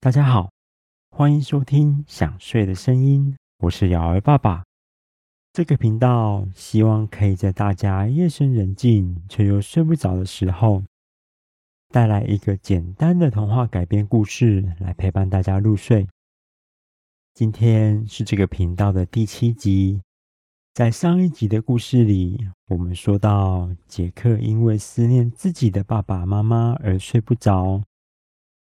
大家好，欢迎收听《想睡的声音》，我是瑶儿爸爸。这个频道希望可以在大家夜深人静却又睡不着的时候，带来一个简单的童话改编故事，来陪伴大家入睡。今天是这个频道的第七集。在上一集的故事里，我们说到杰克因为思念自己的爸爸妈妈而睡不着，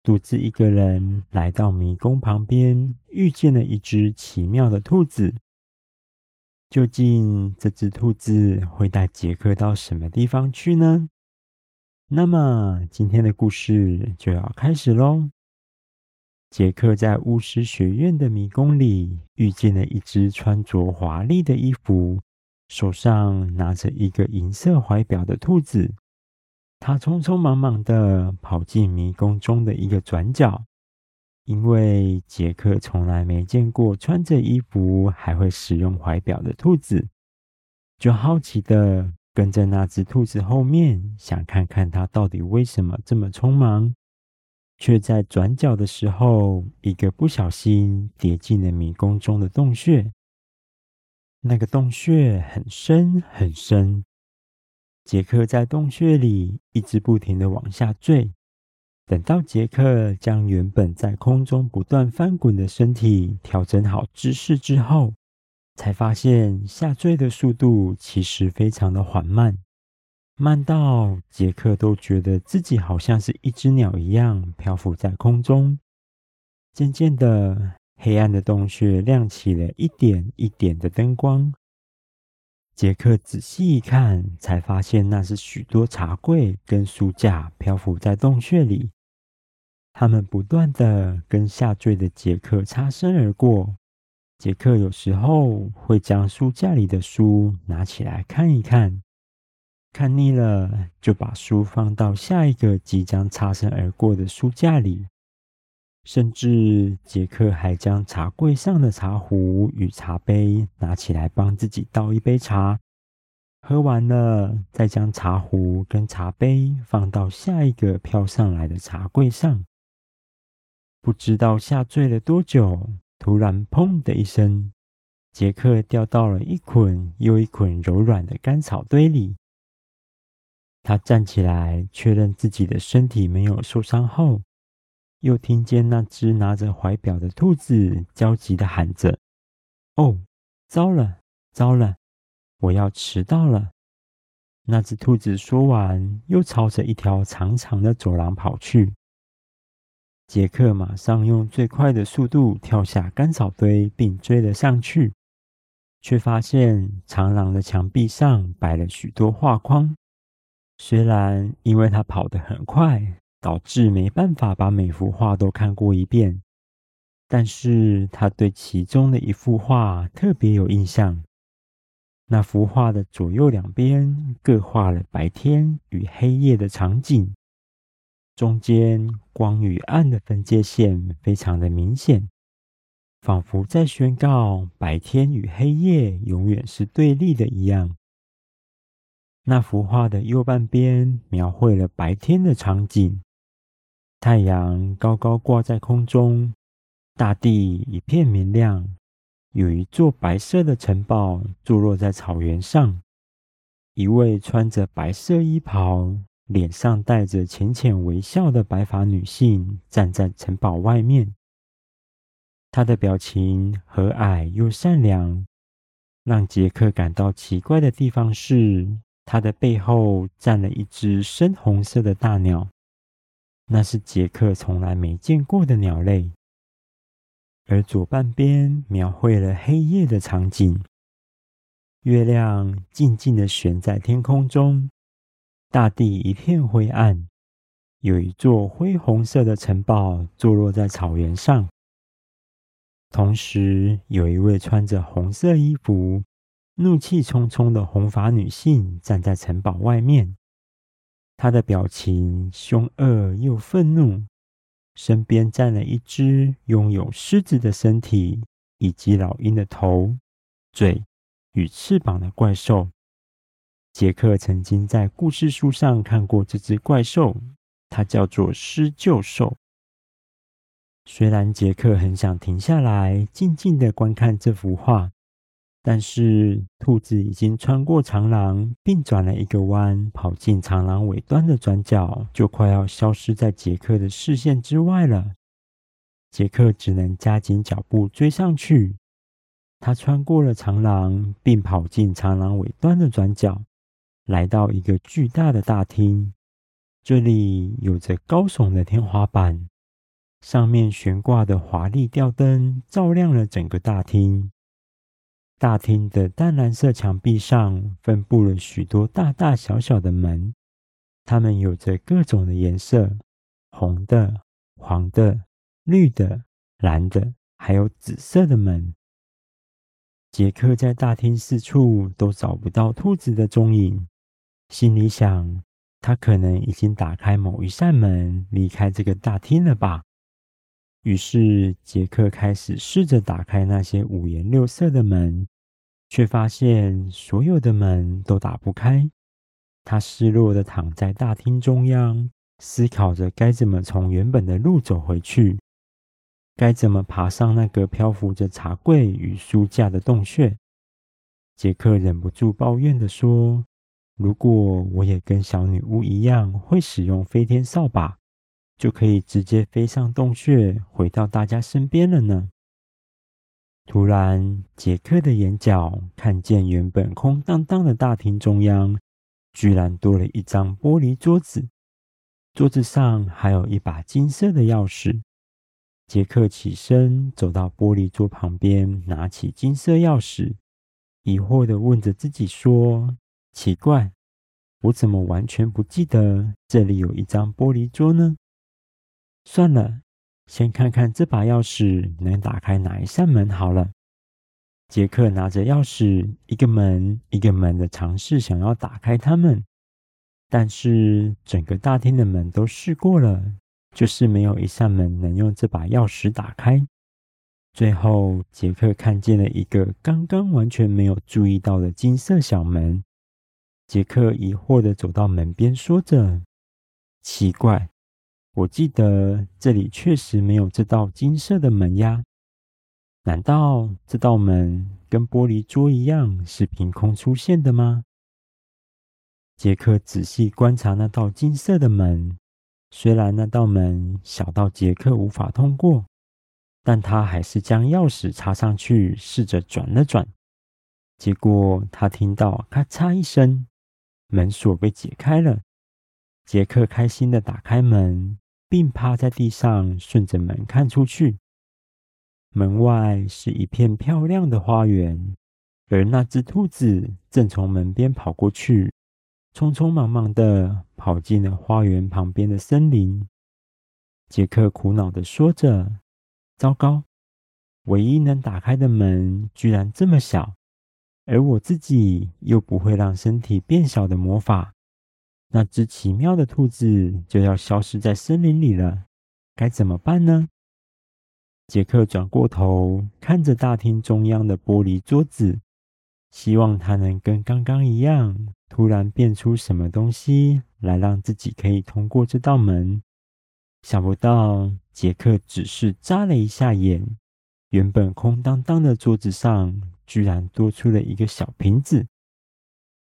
独自一个人来到迷宫旁边，遇见了一只奇妙的兔子。究竟这只兔子会带杰克到什么地方去呢？那么今天的故事就要开始喽。杰克在巫师学院的迷宫里遇见了一只穿着华丽的衣服、手上拿着一个银色怀表的兔子。他匆匆忙忙地跑进迷宫中的一个转角，因为杰克从来没见过穿着衣服还会使用怀表的兔子，就好奇地跟在那只兔子后面，想看看它到底为什么这么匆忙。却在转角的时候，一个不小心跌进了迷宫中的洞穴。那个洞穴很深很深，杰克在洞穴里一直不停地往下坠。等到杰克将原本在空中不断翻滚的身体调整好姿势之后，才发现下坠的速度其实非常的缓慢。慢到杰克都觉得自己好像是一只鸟一样漂浮在空中。渐渐的，黑暗的洞穴亮起了一点一点的灯光。杰克仔细一看，才发现那是许多茶柜跟书架漂浮在洞穴里。他们不断的跟下坠的杰克擦身而过。杰克有时候会将书架里的书拿起来看一看。看腻了，就把书放到下一个即将擦身而过的书架里。甚至杰克还将茶柜上的茶壶与茶杯拿起来帮自己倒一杯茶，喝完了，再将茶壶跟茶杯放到下一个飘上来的茶柜上。不知道下坠了多久，突然“砰”的一声，杰克掉到了一捆又一捆柔软的干草堆里。他站起来，确认自己的身体没有受伤后，又听见那只拿着怀表的兔子焦急地喊着：“哦，糟了，糟了，我要迟到了！”那只兔子说完，又朝着一条长长的走廊跑去。杰克马上用最快的速度跳下干草堆，并追了上去，却发现长廊的墙壁上摆了许多画框。虽然因为他跑得很快，导致没办法把每幅画都看过一遍，但是他对其中的一幅画特别有印象。那幅画的左右两边各画了白天与黑夜的场景，中间光与暗的分界线非常的明显，仿佛在宣告白天与黑夜永远是对立的一样。那幅画的右半边描绘了白天的场景，太阳高高挂在空中，大地一片明亮，有一座白色的城堡坐落在草原上，一位穿着白色衣袍、脸上带着浅浅微笑的白发女性站在城堡外面，她的表情和蔼又善良，让杰克感到奇怪的地方是，他的背后站了一只深红色的大鸟，那是杰克从来没见过的鸟类。而左半边描绘了黑夜的场景，月亮静静地悬在天空中，大地一片灰暗，有一座灰红色的城堡坐落在草原上，同时有一位穿着红色衣服。怒气冲冲的红发女性站在城堡外面，他的表情凶恶又愤怒，身边站了一只拥有狮子的身体以及老鹰的头、嘴与翅膀的怪兽。杰克曾经在故事书上看过这只怪兽，它叫做狮鹫兽。虽然杰克很想停下来静静的观看这幅画，但是兔子已经穿过长廊，并转了一个弯，跑进长廊尾端的转角，就快要消失在杰克的视线之外了。杰克只能加紧脚步追上去。他穿过了长廊，并跑进长廊尾端的转角，来到一个巨大的大厅。这里有着高耸的天花板，上面悬挂的华丽吊灯照亮了整个大厅。大厅的淡蓝色墙壁上分布了许多大大小小的门，它们有着各种的颜色：红的、黄的。绿的、蓝的，还有紫色的门。杰克在大厅四处都找不到兔子的踪影，心里想：他可能已经打开某一扇门，离开这个大厅了吧。于是，杰克开始试着打开那些五颜六色的门，却发现所有的门都打不开。他失落的躺在大厅中央，思考着该怎么从原本的路走回去。该怎么爬上那个漂浮着茶柜与书架的洞穴？杰克忍不住抱怨地说：“如果我也跟小女巫一样会使用飞天扫把，就可以直接飞上洞穴，回到大家身边了呢。”突然，杰克的眼角看见原本空荡荡的大厅中央，居然多了一张玻璃桌子，桌子上还有一把金色的钥匙。杰克起身走到玻璃桌旁边，拿起金色钥匙，疑惑地问着自己说：“奇怪，我怎么完全不记得这里有一张玻璃桌呢？”算了，先看看这把钥匙能打开哪一扇门好了。杰克拿着钥匙，一个门一个门的尝试想要打开它们，但是整个大厅的门都试过了。就是没有一扇门能用这把钥匙打开。最后，杰克看见了一个刚刚完全没有注意到的金色小门。杰克疑惑地走到门边，说着：“奇怪，我记得这里确实没有这道金色的门呀。难道这道门跟玻璃桌一样是凭空出现的吗？”杰克仔细观察那道金色的门。虽然那道门小到杰克无法通过，但他还是将钥匙插上去，试着转了转。结果他听到咔嚓一声，门锁被解开了。杰克开心地打开门，并趴在地上，顺着门看出去。门外是一片漂亮的花园，而那只兔子正从门边跑过去。匆匆忙忙地跑进了花园旁边的森林。杰克苦恼地说着：“糟糕，唯一能打开的门居然这么小，而我自己又不会让身体变小的魔法。那只奇妙的兔子就要消失在森林里了，该怎么办呢？”杰克转过头，看着大厅中央的玻璃桌子，希望它能跟刚刚一样。突然变出什么东西来，让自己可以通过这道门？想不到杰克只是眨了一下眼，原本空荡荡的桌子上居然多出了一个小瓶子。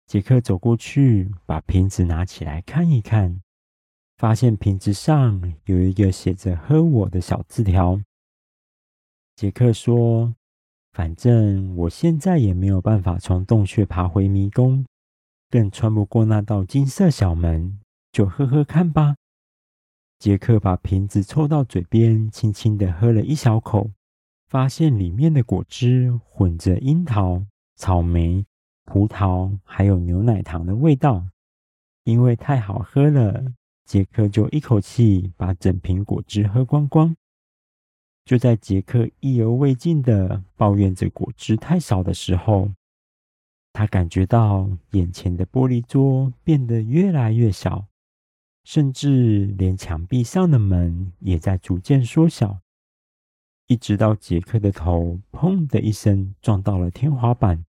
杰克走过去，把瓶子拿起来看一看，发现瓶子上有一个写着“喝我”的小字条。杰克说：“反正我现在也没有办法从洞穴爬回迷宫。”更穿不过那道金色小门，就喝喝看吧。杰克把瓶子凑到嘴边，轻轻地喝了一小口，发现里面的果汁混着樱桃、草莓、葡萄，还有牛奶糖的味道。因为太好喝了，杰克就一口气把整瓶果汁喝光光。就在杰克意犹未尽地抱怨着果汁太少的时候，他感觉到眼前的玻璃桌变得越来越小，甚至连墙壁上的门也在逐渐缩小，一直到杰克的头“砰”的一声撞到了天花板，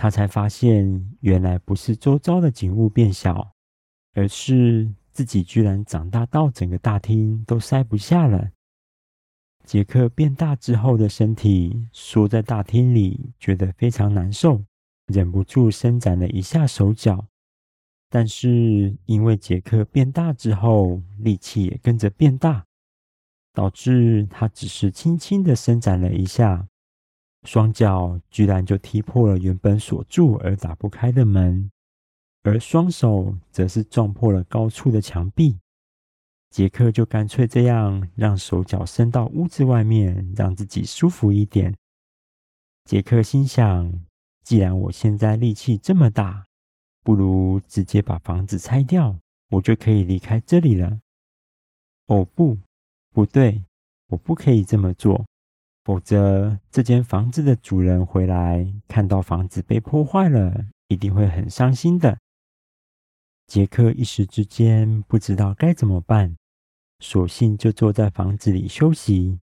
他才发现原来不是周遭的景物变小，而是自己居然长大到整个大厅都塞不下了。杰克变大之后的身体缩在大厅里，觉得非常难受，忍不住伸展了一下手脚。但是因为杰克变大之后，力气也跟着变大，导致他只是轻轻的伸展了一下，双脚居然就踢破了原本锁住而打不开的门，而双手则是撞破了高处的墙壁。杰克就干脆这样，让手脚伸到屋子外面，让自己舒服一点。杰克心想：既然我现在力气这么大，不如直接把房子拆掉，我就可以离开这里了。哦，不，不对，我不可以这么做，否则这间房子的主人回来，看到房子被破坏了，一定会很伤心的。杰克一时之间不知道该怎么办，索性就坐在房子里休息。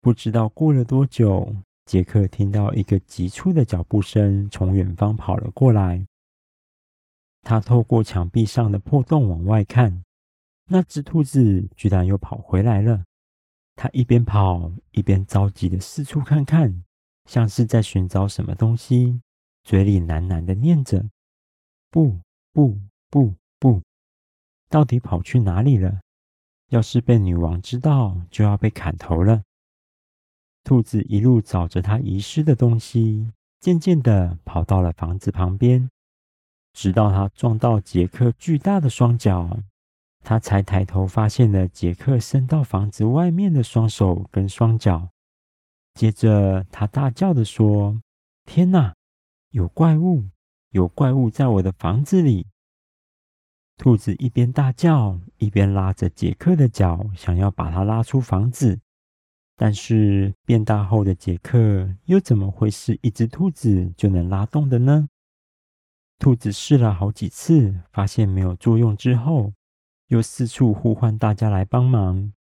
不知道过了多久，杰克听到一个急促的脚步声从远方跑了过来。他透过墙壁上的破洞往外看，那只兔子居然又跑回来了。他一边跑一边着急的四处看看，像是在寻找什么东西，嘴里喃喃的念着：“不，不。”不不，到底跑去哪里了？要是被女王知道，就要被砍头了。兔子一路找着它遗失的东西，渐渐的跑到了房子旁边，直到它撞到杰克巨大的双脚，它才抬头发现了杰克伸到房子外面的双手跟双脚。接着，它大叫的说：“天哪，有怪物！有怪物在我的房子里！”兔子一边大叫，一边拉着杰克的脚，想要把他拉出房子。但是变大后的杰克又怎么会是一只兔子就能拉动的呢？兔子试了好几次，发现没有作用之后，又四处呼唤大家来帮忙：“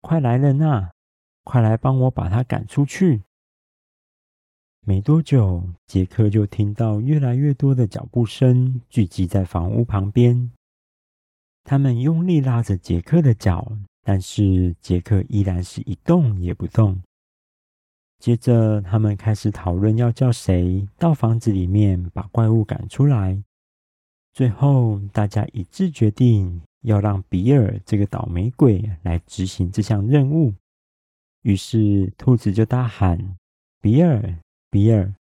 快来人呐，快来帮我把他赶出去！”没多久，杰克就听到越来越多的脚步声聚集在房屋旁边。他们用力拉着杰克的脚，但是杰克依然是一动也不动。接着，他们开始讨论要叫谁到房子里面把怪物赶出来。最后，大家一致决定要让比尔这个倒霉鬼来执行这项任务。于是，兔子就大喊：“比尔，比尔，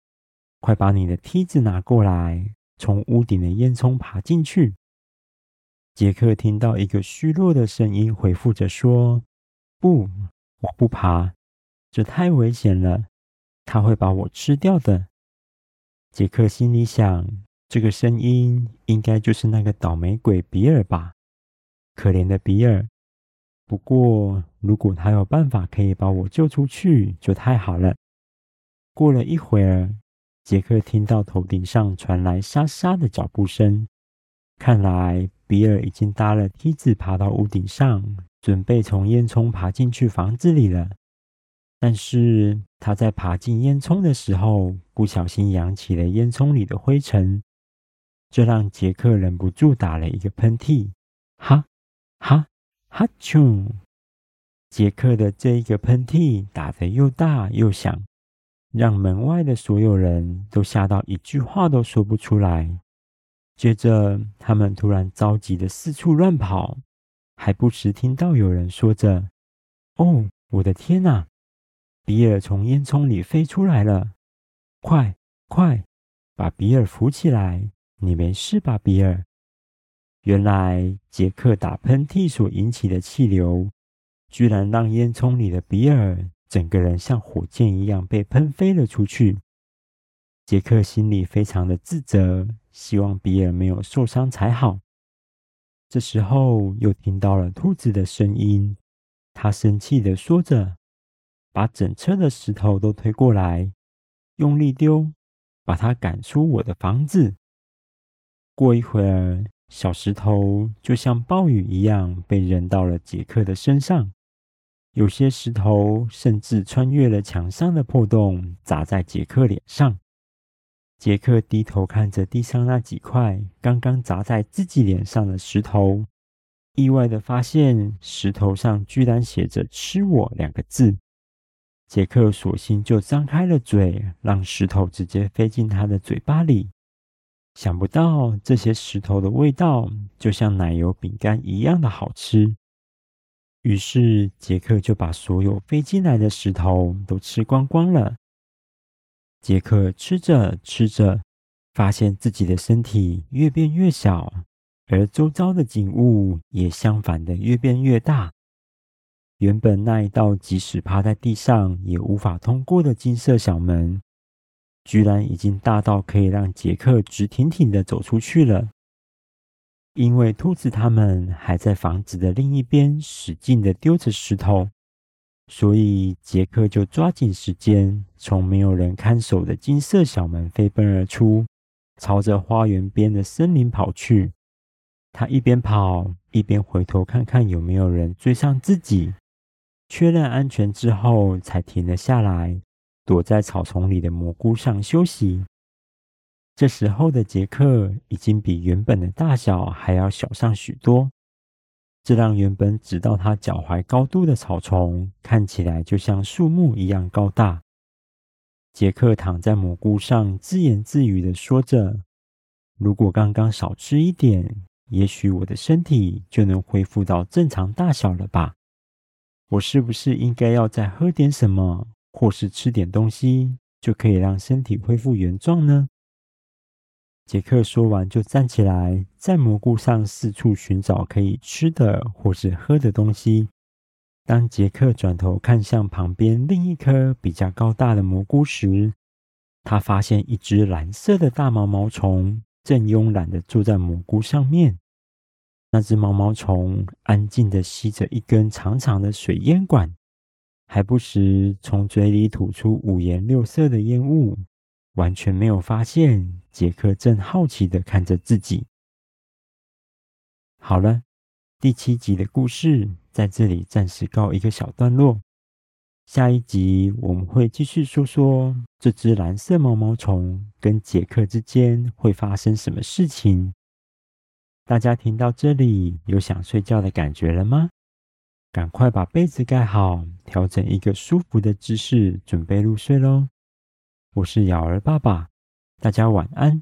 快把你的梯子拿过来，从屋顶的烟囱爬进去。”杰克听到一个虚弱的声音回复着说：“不，我不爬，这太危险了，他会把我吃掉的。”杰克心里想：“这个声音应该就是那个倒霉鬼比尔吧？可怜的比尔。不过，如果他有办法可以把我救出去，就太好了。”过了一会儿，杰克听到头顶上传来沙沙的脚步声，看来。比尔已经搭了梯子爬到屋顶上，准备从烟囱爬进去房子里了。但是他在爬进烟囱的时候，不小心扬起了烟囱里的灰尘，这让杰克忍不住打了一个喷嚏。哈，哈，哈啾！杰克的这一个喷嚏打得又大又响，让门外的所有人都吓到一句话都说不出来。接着，他们突然着急的四处乱跑，还不时听到有人说着：“哦，我的天哪！比尔从烟囱里飞出来了！快，快，把比尔扶起来！你没事吧，比尔？”原来，杰克打喷嚏所引起的气流，居然让烟囱里的比尔整个人像火箭一样被喷飞了出去。杰克心里非常的自责。希望比尔没有受伤才好。这时候又听到了兔子的声音，他生气地说着：“把整车的石头都推过来，用力丢，把他赶出我的房子。”过一会儿，小石头就像暴雨一样被扔到了杰克的身上，有些石头甚至穿越了墙上的破洞，砸在杰克脸上。杰克低头看着地上那几块刚刚砸在自己脸上的石头，意外的发现石头上居然写着“吃我”两个字。杰克索性就张开了嘴，让石头直接飞进他的嘴巴里。想不到这些石头的味道就像奶油饼干一样的好吃。于是杰克就把所有飞进来的石头都吃光光了。杰克吃着吃着，发现自己的身体越变越小，而周遭的景物也相反的越变越大。原本那一道即使趴在地上也无法通过的金色小门，居然已经大到可以让杰克直挺挺的走出去了。因为兔子他们还在房子的另一边使劲的丢着石头。所以，杰克就抓紧时间，从没有人看守的金色小门飞奔而出，朝着花园边的森林跑去。他一边跑，一边回头看看有没有人追上自己。确认安全之后，才停了下来，躲在草丛里的蘑菇上休息。这时候的杰克已经比原本的大小还要小上许多。这让原本只到他脚踝高度的草丛看起来就像树木一样高大。杰克躺在蘑菇上，自言自语地说着：“如果刚刚少吃一点，也许我的身体就能恢复到正常大小了吧？我是不是应该要再喝点什么，或是吃点东西，就可以让身体恢复原状呢？”杰克说完，就站起来，在蘑菇上四处寻找可以吃的或是喝的东西。当杰克转头看向旁边另一颗比较高大的蘑菇时，他发现一只蓝色的大毛毛虫正慵懒地坐在蘑菇上面。那只毛毛虫安静地吸着一根长长的水烟管，还不时从嘴里吐出五颜六色的烟雾。完全没有发现，杰克正好奇的看着自己。好了，第七集的故事在这里暂时告一个小段落。下一集我们会继续说说这只蓝色毛毛虫跟杰克之间会发生什么事情。大家听到这里有想睡觉的感觉了吗？赶快把被子盖好，调整一个舒服的姿势，准备入睡喽。我是瑶儿爸爸，大家晚安。